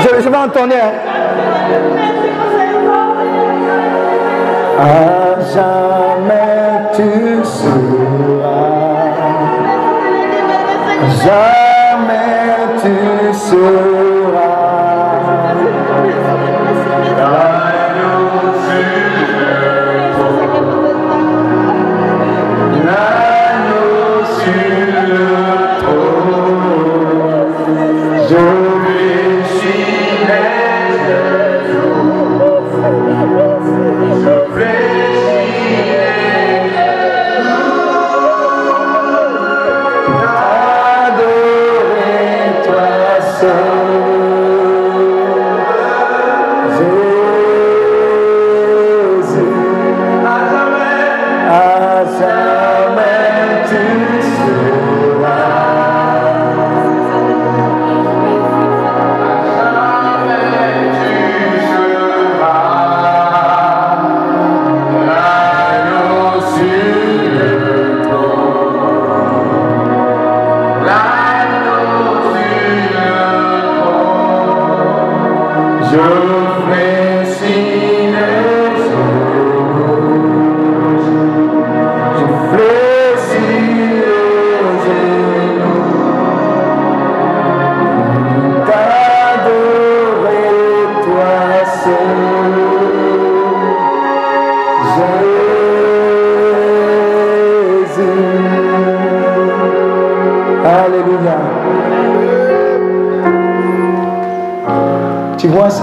je, je vais entendre. Hein. À jamais tu seras. Jamais tu seras.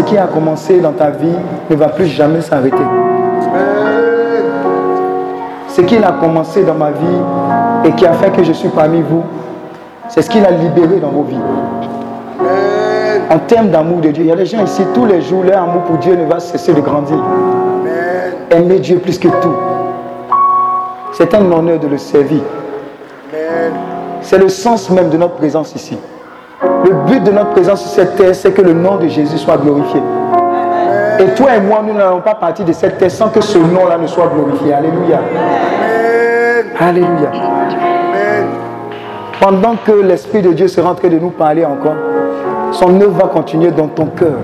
Qui a commencé dans ta vie ne va plus jamais s'arrêter. Ce qu'il a commencé dans ma vie et qui a fait que je suis parmi vous, c'est ce qu'il a libéré dans vos vies. En termes d'amour de Dieu, il y a des gens ici, tous les jours, leur amour pour Dieu ne va cesser de grandir. Aimer Dieu plus que tout. C'est un honneur de le servir. C'est le sens même de notre présence ici. Le but de notre présence sur cette terre, c'est que le nom de Jésus soit glorifié. Et toi et moi, nous n'allons pas partir de cette terre sans que ce nom-là ne soit glorifié. Alléluia. Alléluia. Pendant que l'Esprit de Dieu sera en train de nous parler encore, son œuvre va continuer dans ton cœur.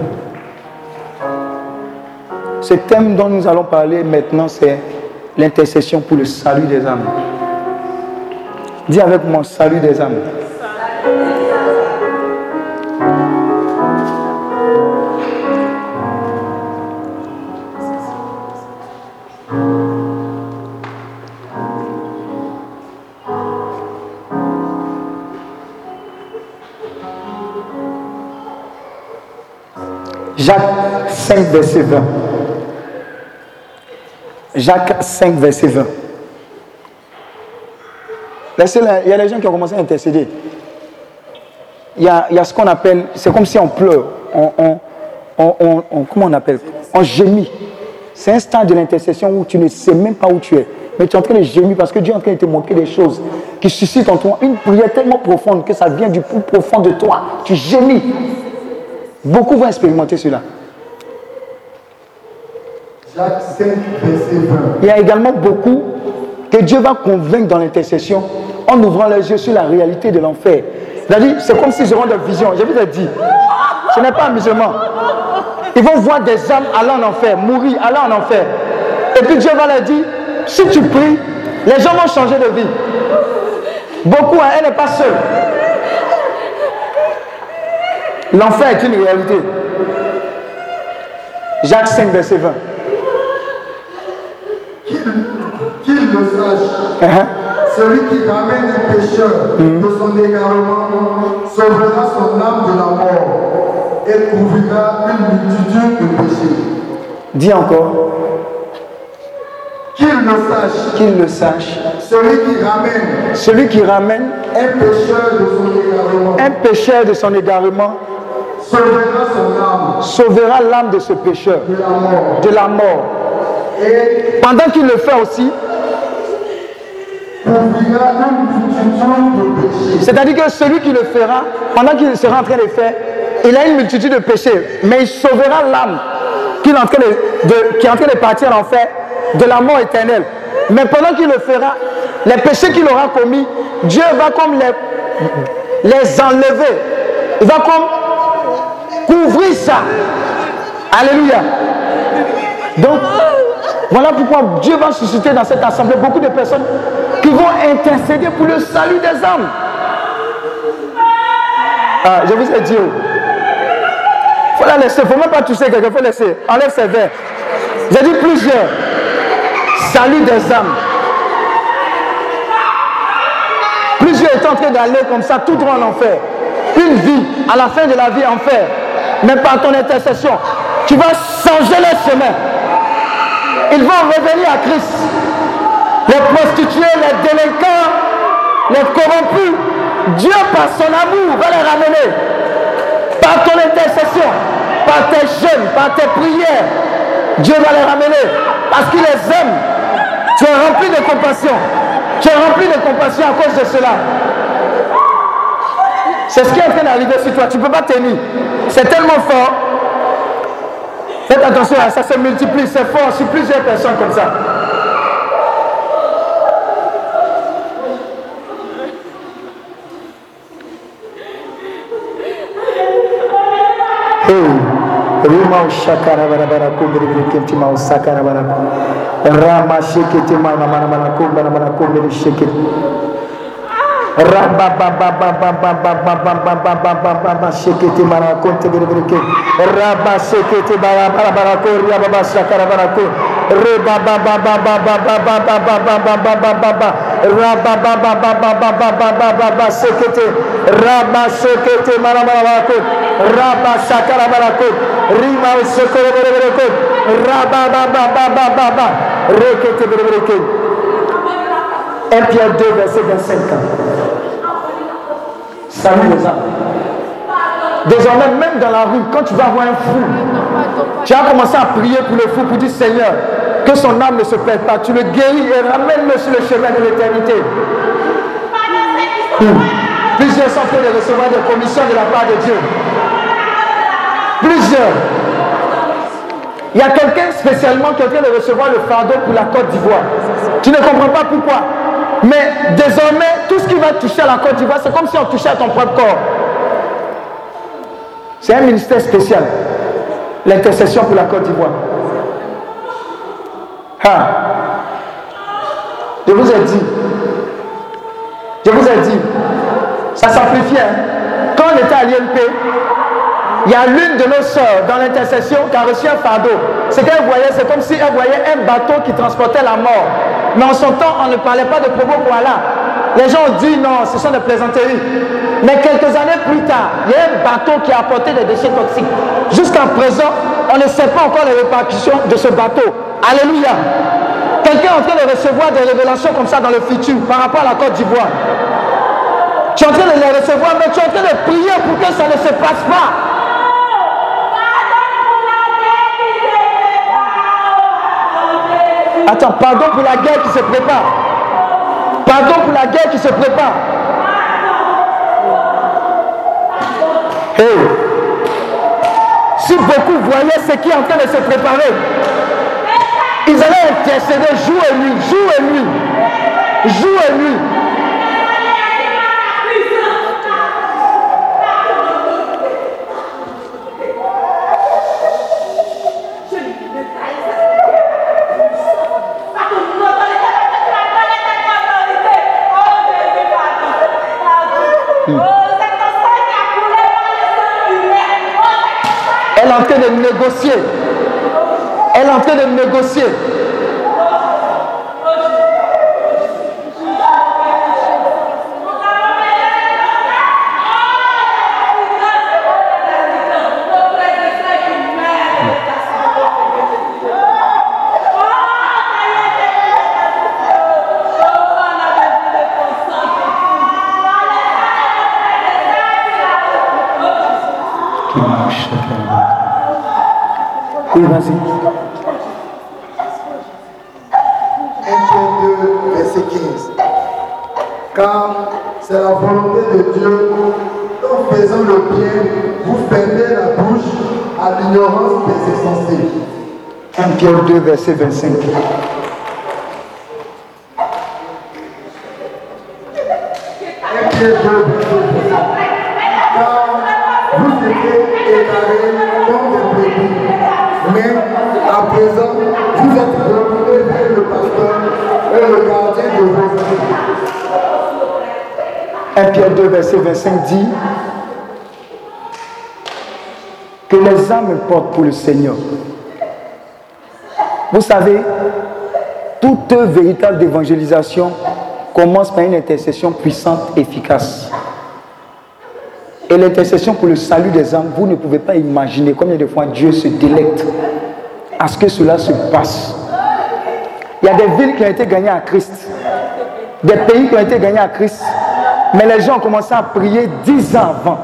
Ce thème dont nous allons parler maintenant, c'est l'intercession pour le salut des âmes. Dis avec moi, salut des âmes. 5, verset 20. Jacques 5, verset 20. Laissez là, il y a des gens qui ont commencé à intercéder. Il y a, il y a ce qu'on appelle, c'est comme si on pleure, on- on- on- comment on appelle? On gémit. C'est un stade de l'intercession où tu ne sais même pas où tu es. Mais tu es en train de gémir parce que Dieu est en train de te montrer des choses qui suscitent en toi une prière tellement profonde que ça vient du plus profond de toi. Tu gémis. Beaucoup vont expérimenter cela. Jacques 5, verset 20. Il y a également beaucoup que Dieu va convaincre dans l'intercession en ouvrant les yeux sur la réalité de l'enfer. C'est comme s'ils auront des visions. Je vous ai dit, ce n'est pas amusement. Ils vont voir des âmes aller en enfer, mourir, aller en enfer. Et puis Dieu va leur dire, si tu pries, les gens vont changer de vie. Beaucoup, hein, elle n'est pas seule. L'enfer est une réalité. Jacques 5, verset 20. Qu'il le sache, Uh-huh. celui qui ramène un pécheur de son égarement sauvera son âme de la mort et couvrira une multitude de péchés. Dis encore. Qu'il le sache, qu'il le sache. celui qui ramène Celui qui ramène un pécheur de son égarement un pécheur de son égarement sauvera son âme sauvera l'âme de ce pécheur de la mort de la mort. Pendant qu'il le fait aussi, c'est-à-dire que celui qui le fera, pendant qu'il sera en train de faire, il a une multitude de péchés, mais il sauvera l'âme qu'il est en train de, de- qui est en train de partir en enfer de la mort éternelle. Mais pendant qu'il le fera, les péchés qu'il aura commis, Dieu va comme les, les enlever. Il va comme couvrir ça. Alléluia. Donc, voilà pourquoi Dieu va susciter dans cette assemblée beaucoup de personnes qui vont intercéder pour le salut des âmes. Ah, je vous ai dit. Il faut la laisser. Il ne faut même pas toucher quelqu'un. Il faut laisser. Enlève ses verres. J'ai dit plusieurs. Salut des âmes. Plusieurs est en train d'aller comme ça, tout droit en enfer. Une vie, à la fin de la vie, enfer. Mais par ton intercession, tu vas changer le chemin. Ils vont revenir à Christ. Les prostituées, les délinquants, les corrompus, Dieu par son amour va les ramener. Par ton intercession, par tes jeûnes, par tes prières, Dieu va les ramener. Parce qu'il les aime. Tu es rempli de compassion. Tu es rempli de compassion à cause de cela. C'est ce qui est en train d'arriver sur toi. Tu ne peux pas tenir. C'est tellement fort. Faites attention à ça, se multiplie, c'est fort. Sur plusieurs personnes comme ça. Shekete ma na mana mana kumbara mana kumbiri shekete Ramba ba ba ba ba ba ba ba ba ba ba ba ba ba ba shekete mara konte biri biri ke Raba shekete bara bara bara ko ria baba shakara bara ko Re ba ba ba ba ba ba ba ba ba ba ba ba ba ba ba ba Raba ba ba ba ba ba ba ba ba ba ba shekete Raba shekete mara mara bara ko Raba shakara bara ko Rima shekere biri biri ko Raba ba ba ba ba ba ba Rekete biri biri ke 1 Pierre 2 verset 25 Salut les âmes. Désormais, même dans la rue, quand tu vas voir un fou, tu as commencé à prier pour le fou pour dire Seigneur, que son âme ne se perde pas. Tu le guéris et ramène-le sur le chemin de l'éternité. Plusieurs sont faits de recevoir des commissions de la part de Dieu. Plusieurs. Il y a quelqu'un spécialement en train de recevoir le fardeau pour la Côte d'Ivoire. Tu ne comprends pas pourquoi. Mais désormais, tout ce qui va toucher à la Côte d'Ivoire, c'est comme si on touchait à ton propre corps. C'est un ministère spécial. L'intercession pour la Côte d'Ivoire. Ah. Je vous ai dit. Je vous ai dit. Ça s'amplifie. Hein. Quand on était à l'INP, il y a l'une de nos sœurs dans l'intercession qui a reçu un fardeau. Ce qu'elle voyait, c'est comme si elle voyait un bateau qui transportait la mort. Mais en son temps, on ne parlait pas de propos pour Allah. Les gens ont dit non, ce sont des plaisanteries. Mais quelques années plus tard, il y a un bateau qui a apporté des déchets toxiques. Jusqu'à présent, on ne sait pas encore les répercussions de ce bateau. Alléluia. Quelqu'un est en train de recevoir des révélations comme ça dans le futur par rapport à la Côte d'Ivoire. Tu es en train de les recevoir, mais tu es en train de prier pour que ça ne se passe pas. Attends, pardon pour la guerre qui se prépare. Pardon pour la guerre qui se prépare. Si beaucoup voyaient ce qui est en train de se préparer, ils allaient intercéder jour et nuit, jour et nuit, jour et nuit. Elle est en train de négocier. Elle est en train de négocier. Oui, vas-y. 1 2, verset 15. Car c'est la volonté de Dieu en faisant le bien, vous fermez la bouche à l'ignorance des insensés. 1 Pierre 2, verset 25. 1 Pierre 2, verset 1 Pierre 2, verset 25 dit que les âmes portent pour le Seigneur. Vous savez, toute véritable évangélisation commence par une intercession puissante, efficace. Et l'intercession pour le salut des âmes, vous ne pouvez pas imaginer combien de fois Dieu se délecte à ce que cela se passe. Il y a des villes qui ont été gagnées à Christ, des pays qui ont été gagnés à Christ, mais les gens ont commencé à prier 10 ans avant,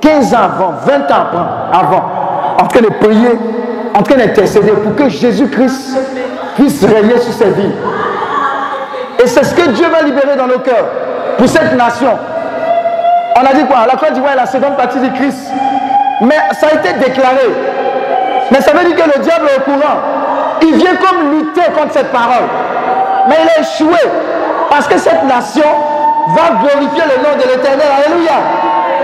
15 ans avant, 20 ans avant, en train de prier, en train d'intercéder pour que Jésus-Christ puisse régner sur ces villes. Et c'est ce que Dieu va libérer dans nos cœurs pour cette nation. On a dit quoi? La Côte d'Ivoire est la seconde partie du Christ. Mais ça a été déclaré. Mais ça veut dire que le diable est au courant. Il vient comme lutter contre cette parole. Mais il a échoué. Parce que cette nation va glorifier le nom de l'éternel. Alléluia.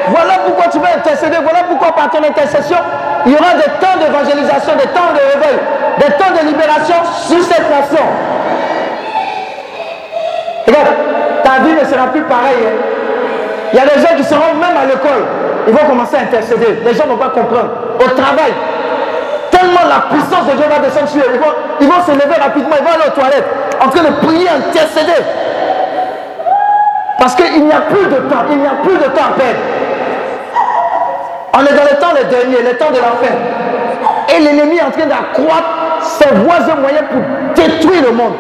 Voilà pourquoi tu vas intercéder. Voilà pourquoi par ton intercession, il y aura des temps d'évangélisation, des temps de réveil, des temps de libération sur cette nation. Regarde, ta vie ne sera plus pareille. Hein. Il y a des gens qui seront même à l'école. Ils vont commencer à intercéder. Les gens ne vont pas comprendre. Au travail, tellement la puissance de Dieu va descendre sur eux. Ils vont, se lever rapidement, ils vont aller aux toilettes, en train de prier, intercéder. Parce qu'il n'y a plus de temps, il n'y a plus de temps à perdre. On est dans les temps les derniers, les temps de la fin. Et l'ennemi est en train d'accroître ses voies et moyens pour détruire le monde,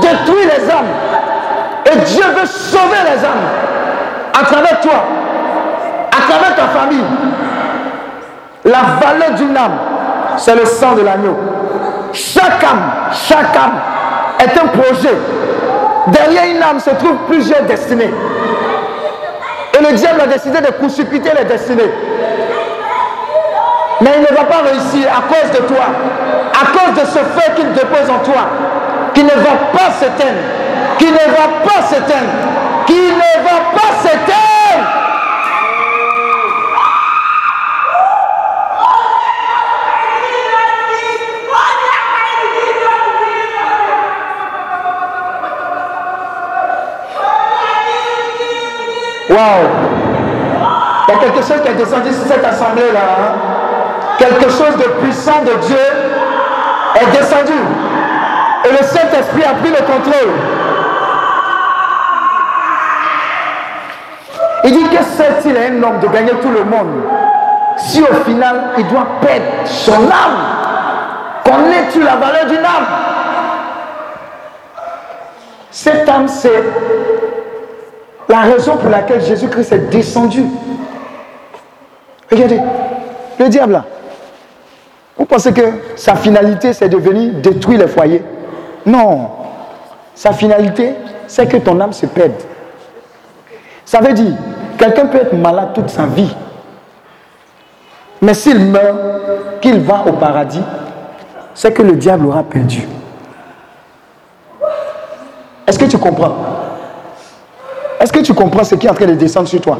détruire les âmes. Et Dieu veut sauver les âmes à travers toi, à travers ta famille. La valeur d'une âme, c'est le sang de l'agneau. Chaque âme, chaque âme est un projet. Derrière une âme se trouvent plusieurs destinées. Et le diable a décidé de précipiter les destinées. Mais il ne va pas réussir à cause de toi, à cause de ce fait qu'il dépose en toi, qui ne va pas s'éteindre, qui ne va pas s'éteindre qui ne va pas s'éteindre. Il y a quelque chose qui est descendu sur cette assemblée-là. Hein. Quelque chose de puissant de Dieu est descendu. Et le Saint-Esprit a pris le contrôle. Il dit que sert-il à un homme de gagner tout le monde si au final il doit perdre son âme? Connais-tu la valeur d'une âme Cette âme, c'est la raison pour laquelle Jésus-Christ est descendu. Regardez, le diable. Vous pensez que sa finalité, c'est de venir détruire les foyers? Non. Sa finalité, c'est que ton âme se perde. Ça veut dire, quelqu'un peut être malade toute sa vie. Mais s'il meurt, qu'il va au paradis, c'est que le diable aura perdu. Est-ce que tu comprends? Est-ce que tu comprends ce qui est en train de descendre sur toi?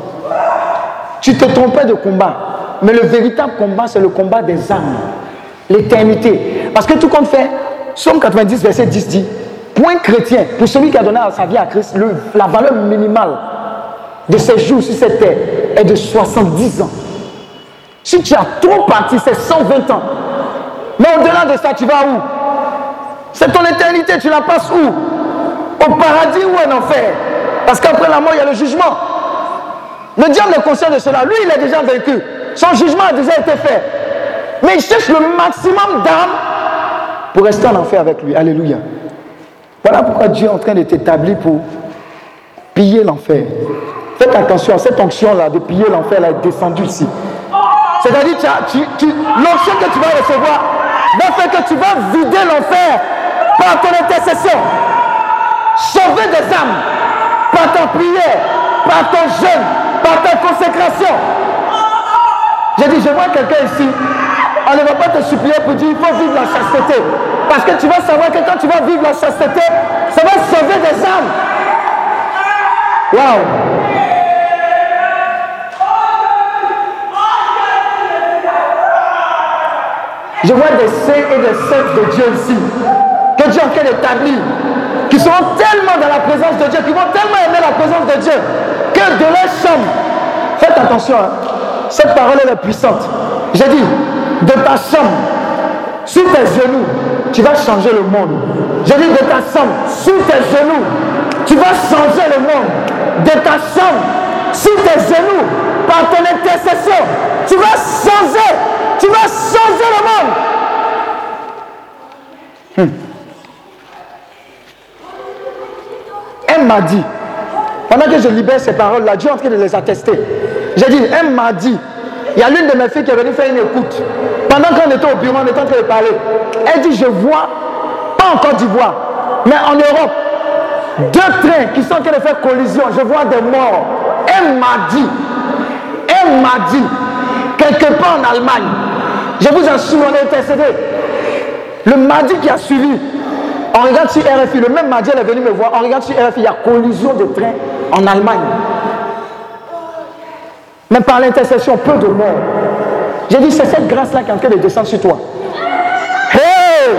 Tu te trompais de combat. Mais le véritable combat, c'est le combat des âmes. L'éternité. Parce que tout compte fait, Somme 90, verset 10 dit, point chrétien, pour celui qui a donné sa vie à Christ, la valeur minimale de ces jours sur cette terre est de 70 ans. Si tu as trop parti, c'est 120 ans. Mais au-delà de ça, tu vas où? C'est ton éternité, tu la passes où? Au paradis ou en enfer? Parce qu'après la mort, il y a le jugement. Le diable est conscient de cela. Lui, il est déjà vaincu. Son jugement a déjà été fait. Mais il cherche le maximum d'âmes pour rester en enfer avec lui. Alléluia. Voilà pourquoi Dieu est en train de t'établir pour piller l'enfer. Faites attention, cette onction-là de piller l'enfer est descendue ici. C'est-à-dire, tu, l'onction que tu vas recevoir va faire que tu vas vider l'enfer par ton intercession. Sauver des âmes par ta prière, par ton jeûne, par ta consécration. J'ai dit, je vois quelqu'un ici, on ne va pas te supplier pour dire il faut vivre la chasteté. Parce que tu vas savoir que quand tu vas vivre la chasteté, ça va sauver des âmes. Waouh! Je vois des saints et des saintes de Dieu ici. Que Dieu en train d'établir. Qui seront tellement dans la présence de Dieu, qui vont tellement aimer la présence de Dieu, que de leur chambre. Faites attention, hein. cette parole elle est puissante. J'ai dit, de ta chambre, sur tes genoux, tu vas changer le monde. J'ai dit de ta chambre, sur tes genoux, tu vas changer le monde. De ta chambre, sur tes genoux, par ton intercession, tu vas changer, tu vas changer le monde. Hmm. Elle m'a dit, pendant que je libère ces paroles-là, Dieu est en train de les attester. J'ai dit, elle m'a dit, il y a l'une de mes filles qui est venue faire une écoute. Pendant qu'on était au bureau, on était en train de parler. Elle dit, je vois, pas en Côte d'Ivoire, mais en Europe, deux trains qui sont en train de faire collision. Je vois des morts. Elle m'a dit, elle m'a dit, quelque part en Allemagne, je vous assure, on est intercédé. Le mardi qui a suivi, on regarde sur RFI, le même mardi, est venue me voir, on regarde sur RFI, il y a collision de trains en Allemagne. Mais par l'intercession, peu de morts. J'ai dit, c'est cette grâce-là qui est en train de descendre sur toi. Hey!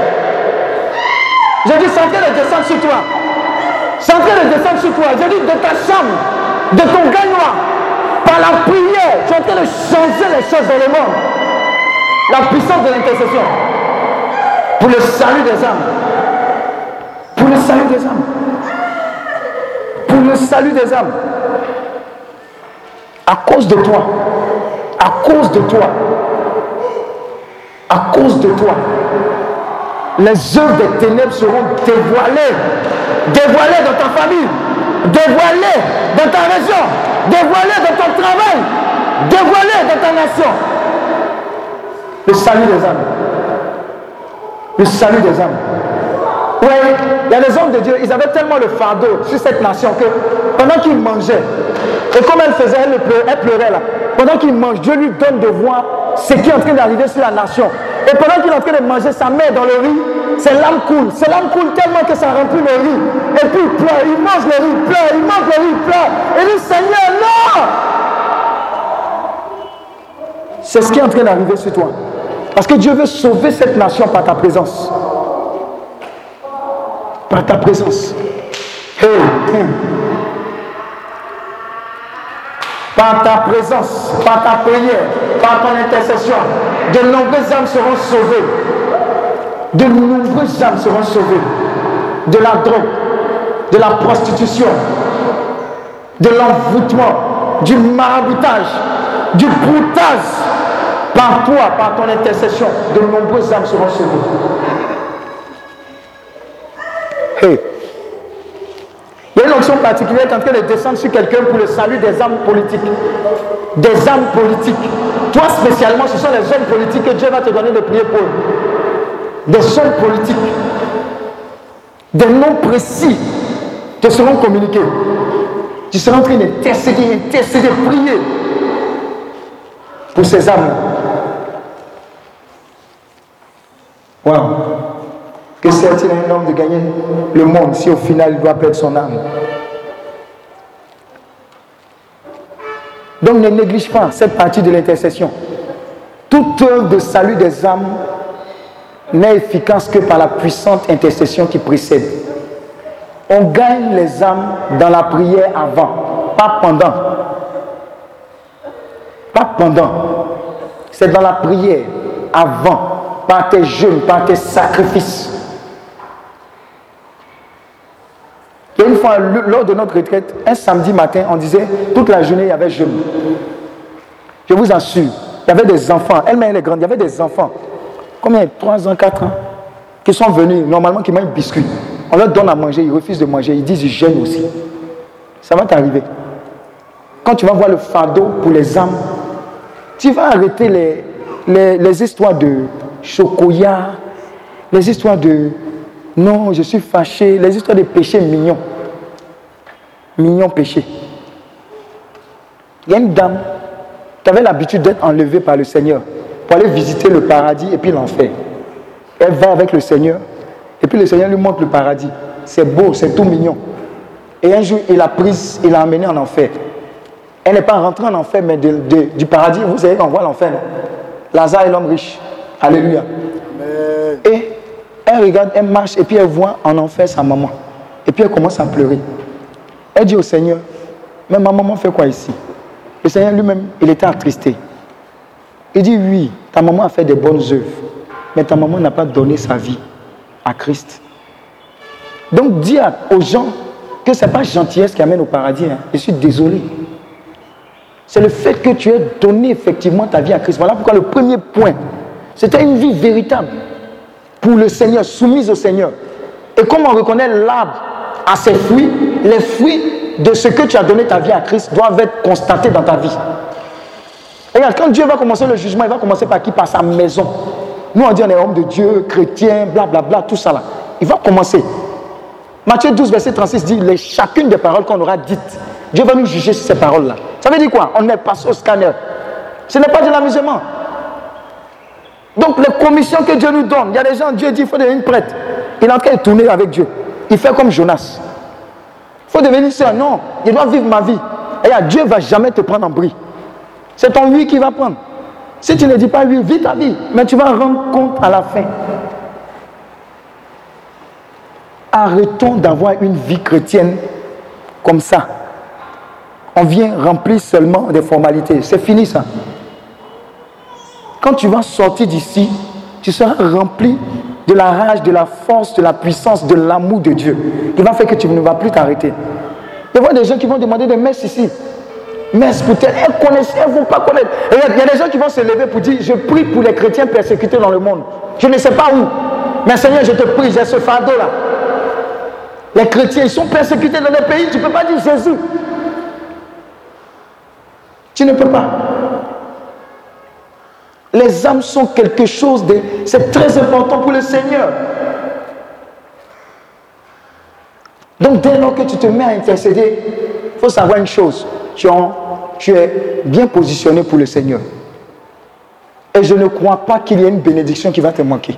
J'ai dit, c'est en train de descendre sur toi. C'est en train de descendre sur toi. J'ai dit, de ta chambre, de ton gagnoir, par la prière, tu es en train de changer les choses dans le monde. La puissance de l'intercession. Pour le salut des âmes. Pour le salut des âmes. Pour le salut des âmes à cause de toi, à cause de toi, à cause de toi, les œuvres des ténèbres seront dévoilées, dévoilées dans ta famille, dévoilées dans ta région, dévoilées dans ton travail, dévoilées dans ta nation. Le salut des âmes. Le salut des âmes. Oui, il y a les hommes de Dieu, ils avaient tellement le fardeau sur cette nation que pendant qu'ils mangeaient, et comme elle faisait, elle pleurait, là. Pendant qu'il mange, Dieu lui donne de voir ce qui est en train d'arriver sur la nation. Et pendant qu'il est en train de manger sa mère dans le riz, c'est l'âme coule. C'est l'âme coule tellement que ça remplit le riz. Et puis il pleure, il mange le riz, il pleure, il mange le riz, il pleure. Et il dit, Seigneur, non C'est ce qui est en train d'arriver sur toi. Parce que Dieu veut sauver cette nation par ta présence. Par ta présence. Par ta présence, par ta prière, par ton intercession, de nombreuses âmes seront sauvées. De nombreuses âmes seront sauvées. De la drogue, de la prostitution, de l'envoûtement, du maraboutage, du broutage. Par toi, par ton intercession, de nombreuses âmes seront sauvées. Hey. Il y a une onction particulière qui est en train de descendre sur quelqu'un pour le salut des âmes politiques. Des âmes politiques. Toi spécialement, ce sont les hommes politiques que Dieu va te donner de prier pour. Des hommes politiques. Des noms précis te seront communiqués. Tu seras en train d'intercéder, intercéder, prier pour ces âmes. Wow. Que sert-il à un homme de gagner le monde si au final il doit perdre son âme Donc ne néglige pas cette partie de l'intercession. Toute œuvre de salut des âmes n'est efficace que par la puissante intercession qui précède. On gagne les âmes dans la prière avant, pas pendant. Pas pendant. C'est dans la prière avant, par tes jeûnes, par tes sacrifices. Et une lors de notre retraite, un samedi matin, on disait, toute la journée, il y avait jeûne. Je vous assure, il y avait des enfants, elle-même elle est grande, il y avait des enfants, combien? 3 ans, 4 ans, qui sont venus, normalement, qui mangent biscuit. On leur donne à manger, ils refusent de manger, ils disent, ils jeûnent aussi. Ça va t'arriver. Quand tu vas voir le fardeau pour les âmes, tu vas arrêter les, les, histoires de chocolat, les histoires de non, je suis fâché. Les histoires de péché mignons. Mignons péchés. Il y a une dame qui avait l'habitude d'être enlevée par le Seigneur pour aller visiter le paradis et puis l'enfer. Elle va avec le Seigneur et puis le Seigneur lui montre le paradis. C'est beau, c'est tout mignon. Et un jour, il l'a prise, il l'a emmenée en enfer. Elle n'est pas rentrée en enfer, mais du paradis, vous savez qu'on voit l'enfer. Lazare est l'homme riche. Alléluia. Et elle regarde, elle marche et puis elle voit en enfer sa maman. Et puis elle commence à pleurer. Elle dit au Seigneur, mais ma maman fait quoi ici? Le Seigneur lui-même, il était attristé. Il dit, oui, ta maman a fait des bonnes œuvres, mais ta maman n'a pas donné sa vie à Christ. Donc dis aux gens que ce n'est pas gentillesse qui amène au paradis. Hein. Je suis désolé. C'est le fait que tu aies donné effectivement ta vie à Christ. Voilà pourquoi le premier point, c'était une vie véritable pour le Seigneur, soumise au Seigneur. Et comme on reconnaît l'arbre à ses fruits, les fruits de ce que tu as donné ta vie à Christ doivent être constatés dans ta vie. Regarde, quand Dieu va commencer le jugement, il va commencer par qui? Par sa maison. Nous, on dit on est homme de Dieu, chrétien, blablabla, bla, tout ça là. Il va commencer. Matthieu 12, verset 36 dit les, chacune des paroles qu'on aura dites, Dieu va nous juger sur ces paroles-là. Ça veut dire quoi? On est passé au scanner. Ce n'est pas de l'amusement. Donc les commissions que Dieu nous donne, il y a des gens, Dieu dit, il faut une prêtre. Il est en train de tourner avec Dieu. Il fait comme Jonas. Il faut devenir ça. Non, il doit vivre ma vie. Et Dieu ne va jamais te prendre en bris. C'est ton oui qui va prendre. Si tu ne dis pas oui, vis ta vie. Mais tu vas rendre compte à la fin. Arrêtons d'avoir une vie chrétienne comme ça. On vient remplir seulement des formalités. C'est fini ça. Quand tu vas sortir d'ici, tu seras rempli de la rage, de la force, de la puissance, de l'amour de Dieu. Il va faire que tu ne vas plus t'arrêter. Il y a des gens qui vont demander des messes ici. Messes pour elles connaissent, elles ne vont pas connaître? il y a des gens qui vont se lever pour dire, je prie pour les chrétiens persécutés dans le monde. Je ne sais pas où. Mais Seigneur, je te prie, j'ai ce fardeau-là. Les chrétiens, ils sont persécutés dans les pays, tu ne peux pas dire Jésus. Tu ne peux pas. Les âmes sont quelque chose de... C'est très important pour le Seigneur. Donc dès lors que tu te mets à intercéder, il faut savoir une chose. Tu, tu es bien positionné pour le Seigneur. Et je ne crois pas qu'il y ait une bénédiction qui va te manquer.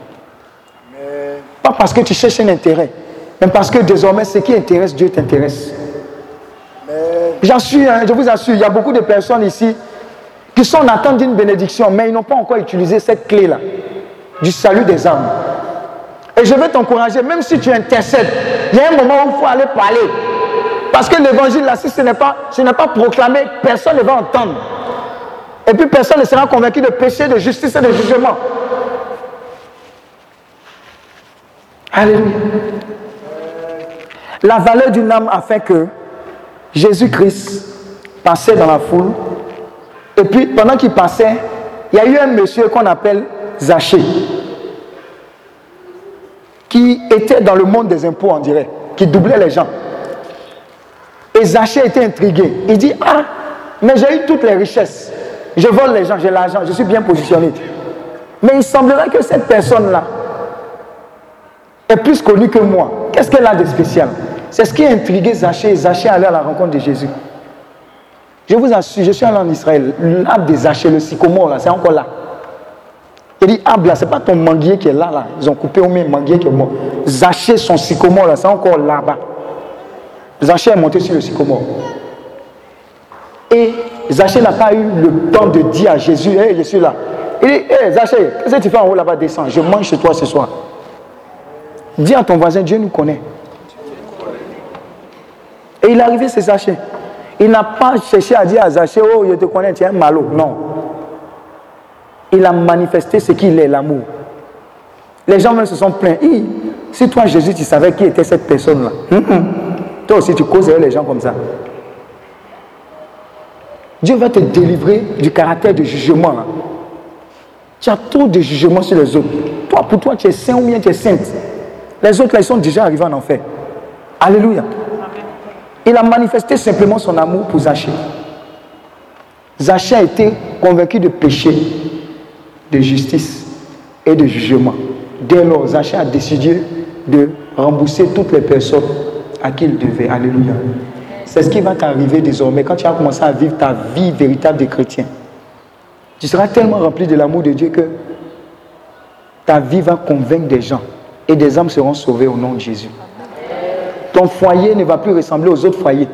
Pas parce que tu cherches un intérêt. Mais parce que désormais, ce qui intéresse Dieu t'intéresse. J'assure, hein, je vous assure, il y a beaucoup de personnes ici qui sont en attente d'une bénédiction, mais ils n'ont pas encore utilisé cette clé-là du salut des âmes. Et je veux t'encourager, même si tu intercèdes, il y a un moment où il faut aller parler. Parce que l'évangile, là, si ce n'est pas, pas proclamé, personne ne va entendre. Et puis personne ne sera convaincu de péché, de justice et de jugement. Alléluia. La valeur d'une âme a fait que Jésus-Christ passait dans la foule. Et puis, pendant qu'il passait, il y a eu un monsieur qu'on appelle Zachée, qui était dans le monde des impôts, on dirait, qui doublait les gens. Et Zachée était intrigué. Il dit, ah, mais j'ai eu toutes les richesses. Je vole les gens, j'ai l'argent, je suis bien positionné. Mais il semblerait que cette personne-là est plus connue que moi. Qu'est-ce qu'elle a de spécial? C'est ce qui a intrigué Zachée. Zachée allait à la rencontre de Jésus. Je vous assure, je suis allé en Israël. L'arbre de Zachée, le sycomore, là, c'est encore là. Il dit, arbre là, ce n'est pas ton manguier qui est là, là. Ils ont coupé au moins manguier qui est mort. Zachée, son sycomore, là, c'est encore là-bas. Zachée est monté sur le sycomore. Et Zachée n'a pas eu le temps de dire à Jésus, hé, je suis là. Il dit, hé, Zachée, qu'est-ce que tu fais en haut là-bas, descends, je mange chez toi ce soir. Dis à ton voisin, Dieu nous connaît. Et il est arrivé, c'est Zachée. Il n'a pas cherché à dire à Zachée, oh, je te connais, tu es un malot. Non. Il a manifesté ce qu'il est, l'amour. Les gens même se sont plaints. si toi, Jésus, tu savais qui était cette personne-là, hum, hum. toi aussi, tu causes les gens comme ça. Dieu va te délivrer du caractère de jugement. Tu as trop de jugement sur les autres. Toi, pour toi, tu es saint ou bien tu es sainte. Les autres, là, ils sont déjà arrivés en enfer. Alléluia. Il a manifesté simplement son amour pour Zachée. Zachée a été convaincu de péché, de justice et de jugement. Dès lors, Zachée a décidé de rembourser toutes les personnes à qui il devait. Alléluia. C'est ce qui va t'arriver désormais quand tu vas commencer à vivre ta vie véritable de chrétien. Tu seras tellement rempli de l'amour de Dieu que ta vie va convaincre des gens et des âmes seront sauvées au nom de Jésus ton foyer ne va plus ressembler aux autres foyers,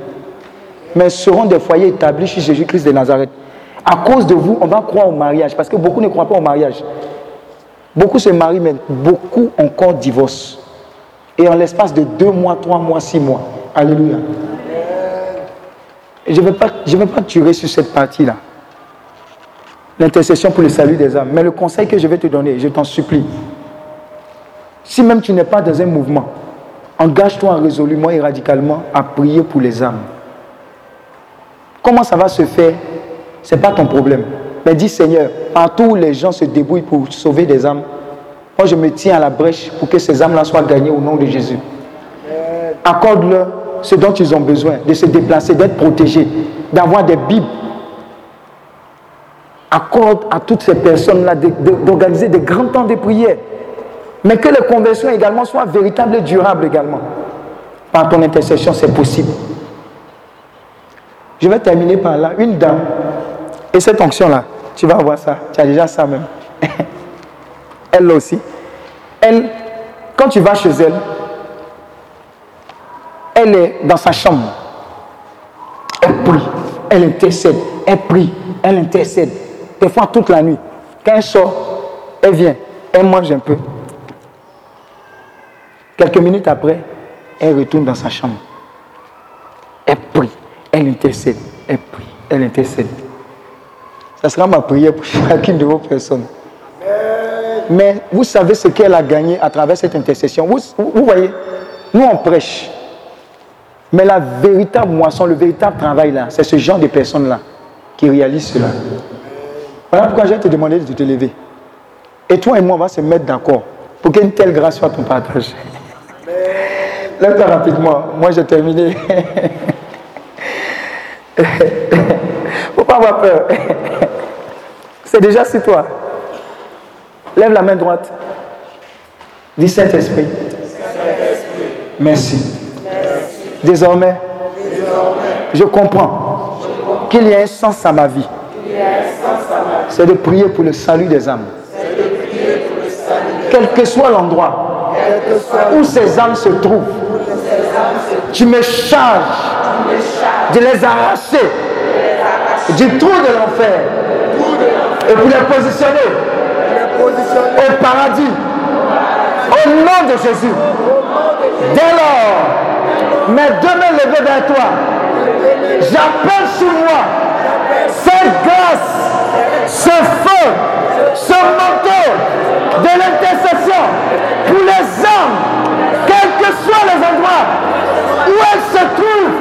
mais seront des foyers établis chez Jésus-Christ de Nazareth. À cause de vous, on va croire au mariage, parce que beaucoup ne croient pas au mariage. Beaucoup se marient, mais beaucoup encore divorcent. Et en l'espace de deux mois, trois mois, six mois. Alléluia. Je ne vais, pas, je vais pas tuer sur cette partie-là. L'intercession pour le salut des âmes. Mais le conseil que je vais te donner, je t'en supplie. Si même tu n'es pas dans un mouvement, engage-toi résolument et radicalement à prier pour les âmes. Comment ça va se faire? Ce n'est pas ton problème. Mais dis Seigneur, partout où les gens se débrouillent pour sauver des âmes, moi je me tiens à la brèche pour que ces âmes-là soient gagnées au nom de Jésus. Accorde-leur ce dont ils ont besoin, de se déplacer, d'être protégés, d'avoir des Bibles. Accorde à toutes ces personnes-là d'organiser des grands temps de prière. Mais que les conversions également soient véritables et durables également. Par ton intercession, c'est possible. Je vais terminer par là. Une dame, et cette onction-là, tu vas voir ça, tu as déjà ça même. elle aussi. Elle, quand tu vas chez elle, elle est dans sa chambre. Elle prie, elle intercède, elle prie, elle intercède. Des fois toute la nuit. Quand elle sort, elle vient, elle mange un peu. Quelques minutes après, elle retourne dans sa chambre. Elle prie, elle intercède, elle prie, elle intercède. Ça sera ma prière pour chacune de vos personnes. Mais vous savez ce qu'elle a gagné à travers cette intercession. Vous, voyez, nous on prêche. Mais la véritable moisson, le véritable travail là, c'est ce genre de personnes-là qui réalisent cela. Voilà pourquoi j'ai te demandé de te lever. Et toi et moi, on va se mettre d'accord pour qu'une telle grâce soit ton partage. Lève-toi rapidement. Moi, j'ai terminé. Faut pas avoir peur. C'est déjà sur toi. Lève la main droite. Dis Saint-Esprit. Merci. Désormais, je comprends qu'il y a un sens à ma vie. C'est de prier pour le salut des âmes. Quel que soit l'endroit où ces âmes se trouvent, tu me charges de les arracher du trou de l'enfer et pour les positionner au paradis au nom de Jésus. Dès lors, mes deux mains levées vers toi, j'appelle sur moi cette grâce, ce feu, ce manteau de l'intercession pour les hommes, soient les endroits où elles se trouvent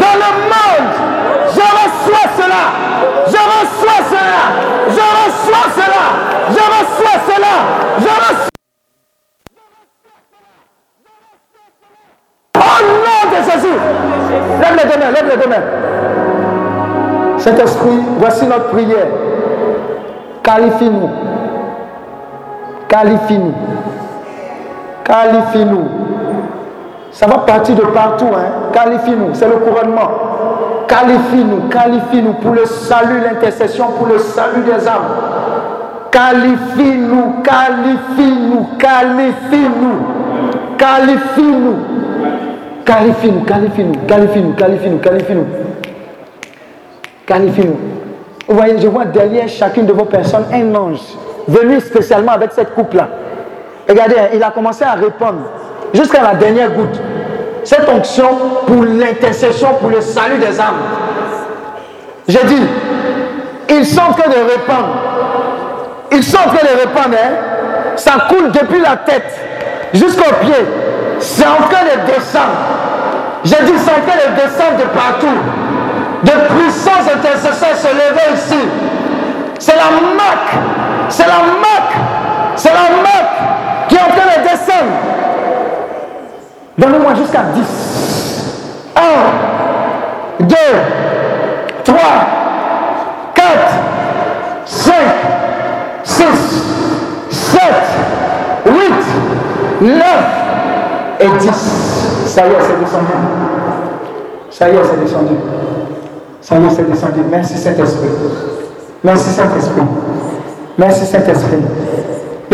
dans le monde. Je reçois cela. Je reçois cela. Je reçois cela. Je reçois cela. Je reçois. Au nom de Jésus. Lève les deux mains. Lève les deux mains. Saint-Esprit, voici notre prière. Qualifie-nous. Qualifie-nous. Qualifie-nous. Ça va partir de partout. Hein. Qualifie-nous. C'est le couronnement. Qualifie-nous. Qualifie-nous pour le salut, l'intercession, pour le salut des âmes. Qualifie-nous. Qualifie-nous. Qualifie-nous. Qualifie-nous. Qualifie-nous. Qualifie-nous. Qualifie-nous. Qualifie-nous. Qualifie-nous. Qualifie-nous. Vous voyez, je vois derrière chacune de vos personnes un ange venu spécialement avec cette coupe-là. Regardez, il a commencé à répondre jusqu'à la dernière goutte. Cette onction pour l'intercession, pour le salut des âmes. J'ai dit, ils sont en train de répandre. Ils sont en train de répandre. Hein? Ça coule depuis la tête jusqu'au pied. C'est en train de descendre. J'ai dit, c'est en train de descendre de partout. De puissance intercesseurs se lever ici. C'est la marque. C'est la marque. C'est la marque qui est en train de descendre. Donnez-moi jusqu'à 10. 1, 2, 3, 4, 5, 6, 7, 8, 9 et 10. Ça y est, c'est descendu. Ça y est, c'est descendu. Ça y est, c'est descendu. Merci Saint-Esprit. Merci Saint-Esprit. Merci Saint-Esprit.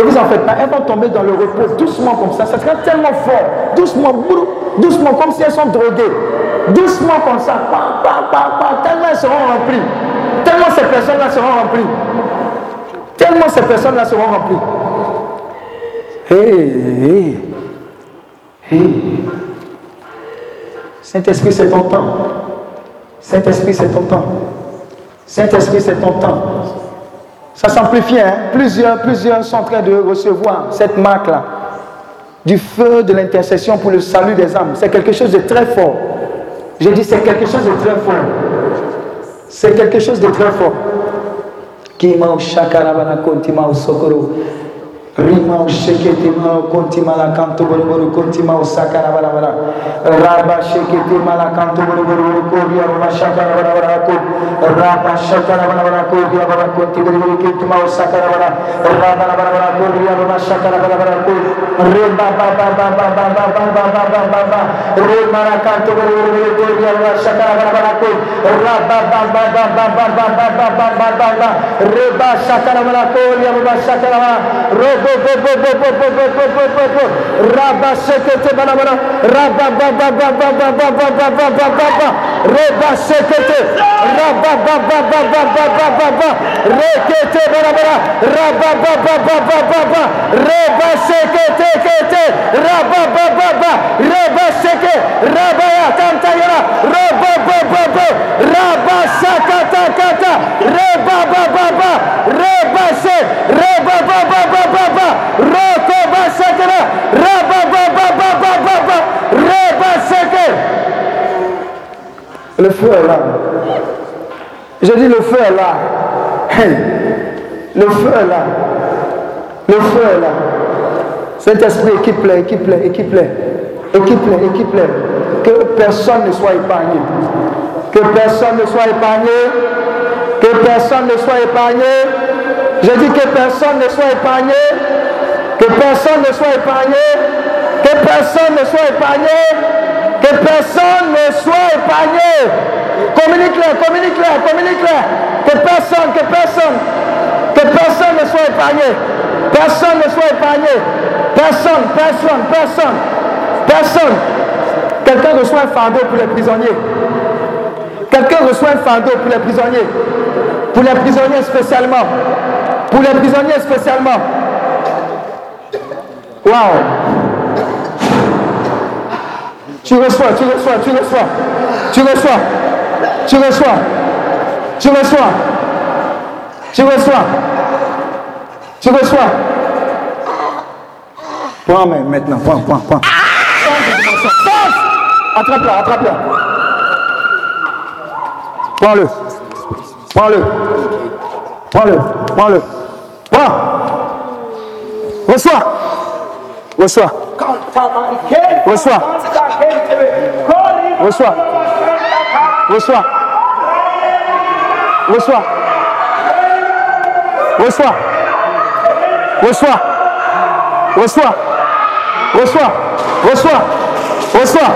Vous en faites pas, elles vont tomber dans le repos doucement comme ça. Ça sera tellement fort, doucement, doucement, comme si elles sont droguées. Doucement comme ça, tellement elles seront remplies. Tellement ces personnes-là seront remplies. Tellement ces personnes-là seront remplies. Hé, hé, Saint-Esprit, c'est ton temps. Saint-Esprit, c'est ton temps. Saint-Esprit, c'est ton temps. Ça s'amplifie, hein? Plusieurs, plusieurs sont en train de recevoir cette marque-là du feu de l'intercession pour le salut des âmes. C'est quelque chose de très fort. J'ai dit, c'est quelque chose de très fort. C'est quelque chose de très fort. Rima shekete ma konti mala kanto boro boro konti ma sakara bara bara Raba shekete mala kanto boro boro boro kori arba shakara bara bara ko Raba shakara bara bara kori arba konti boro boro kinto ma sakara bara Raba bara bara bara kori arba shakara bara bara ko Re ba ba ba ba ba ba ba ba ba ba ba ba ba Re mara kanto boro boro boro kori arba shakara bara bara ko Raba ba ba ba ba ba ba ba ba ba ba ba ba Re ba shakara bara kori arba shakara bara Rabba sekete bana bana Rabba ba ba ba ba ba ba ba ba ba ba ba ba Rabba sekete Rabba ba ba ba ba ba ba ba ba Rekete bana bana Rabba ba ba ba ba ba ba Rabba sekete kete Rabba ba ba ba Rabba seke Rabba ya tanta yara Rabba ba ba ba Rabba sakata kata Rabba ba ba ba Rabba se Rabba ba ba ba ba ba Roko Basakara, Rabba Baba Baba Baba, Rabba Seke. Le feu est là. Le feu est là. Le feu est là. Le feu est là. Saint-Esprit, équipe-les, équipe-les, équipe-les. Équipe-les, équipe-les. Que personne ne soit épargné. Que personne ne soit épargné. Que personne ne soit épargné. Je dis que personne ne soit épargné. Que personne ne soit épargné. Que personne ne soit épargné. Que personne ne soit épargné. Communique-le, communique-le, communique-le. Que personne, que personne, que personne ne soit épargné. Personne ne soit épargné. Personne, personne, personne, personne. Quelqu'un reçoit un fardeau pour les prisonniers. Quelqu'un reçoit un fardeau pour les prisonniers. Pour les prisonniers spécialement. Pour les prisonniers spécialement. Waouh Tu reçois, tu reçois, tu reçois, tu reçois, tu reçois, tu reçois, tu reçois, tu reçois. Prends main maintenant, prends, prends, prends. Attrape-le, attrape-le. Prends-le. Prends-le. Prends-le. Prends-le. Prends. Reçois. Reçois. Reçois. Reçois. Reçois. Reçois. Reçois. Reçois. Reçois. Reçois. Reçois. Reçois.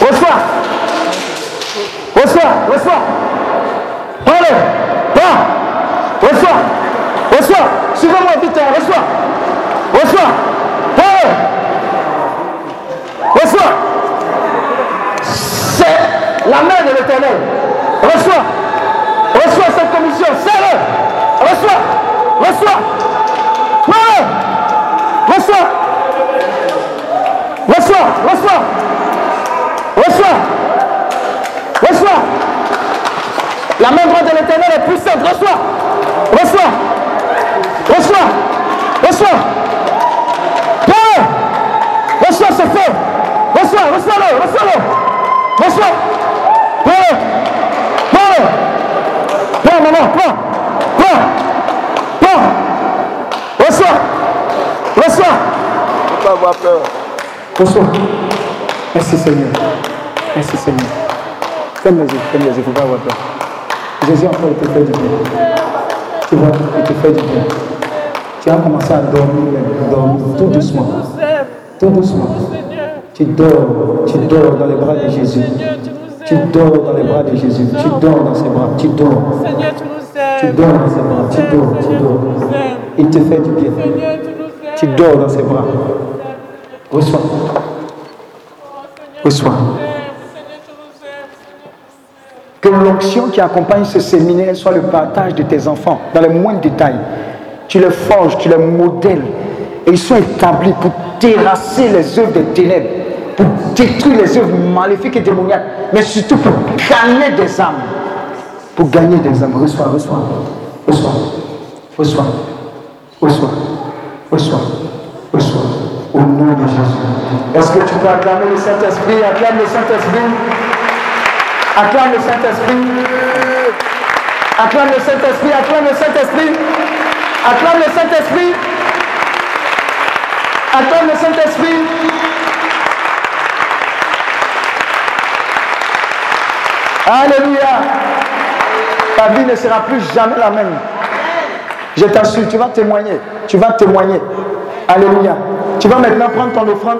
Reçois. Reçois. Reçois. Prends-le. Prends. Reçois. Reçois. Suivez-moi vite. Reçois. Reçois. Prends-le. La main de l'éternel. Reçois. Reçois cette commission. C'est-le. Reçois. Reçois. Reçois. Reçois. Reçois. Reçois. Reçois. La main droite de l'éternel est puissante. Reçois. Reçois. Reçois. Reçois. Reçois ce feu. Reçois. Reçois-le. Reçois-le. Reçois. Prends. Prends. Prends. Prends. Reçois. Reçois. Ne pas avoir peur. Reçois. Merci Seigneur. Merci Seigneur. Ferme les yeux, ferme les yeux, il ne faut pas avoir peur. Jésus encore il te fait du bien. Tu vois, il te fait du bien. Tu as commencé à dormir, dormir tout doucement. Tout doucement. Tu dors, tu dors dans les bras de Jésus. Tu dors dans les bras de Jésus. Tu dors dans ses bras. Tu dors. Seigneur, tu nous Tu aimes. dors dans ses bras. Tu dors, tu tu. Il te fait du bien. Seigneur, tu nous aimes. Tu dors dans ses bras. Reçois. Reçois. Tu. Que l'onction qui accompagne ce séminaire soit le partage de tes enfants dans les moindres détails. Tu les forges, tu les modèles Et ils sont établis pour terrasser les œuvres des ténèbres, détruire les œuvres maléfiques et démoniaques, mais surtout pour gagner des âmes. Pour gagner des âmes. Reçois, reçois, reçois, reçois, reçois, reçois, reçois. Au nom de Jésus. Est-ce que tu peux acclamer le Saint-Esprit? Acclame le Saint-Esprit. Acclame le Saint-Esprit. Acclame le Saint-Esprit. Acclame le Saint-Esprit. Acclame le Saint-Esprit. Acclame le Saint-Esprit. Alléluia. Ta vie ne sera plus jamais la même. Je t'assure, tu vas témoigner. Tu vas témoigner. Alléluia. Tu vas maintenant prendre ton offrande.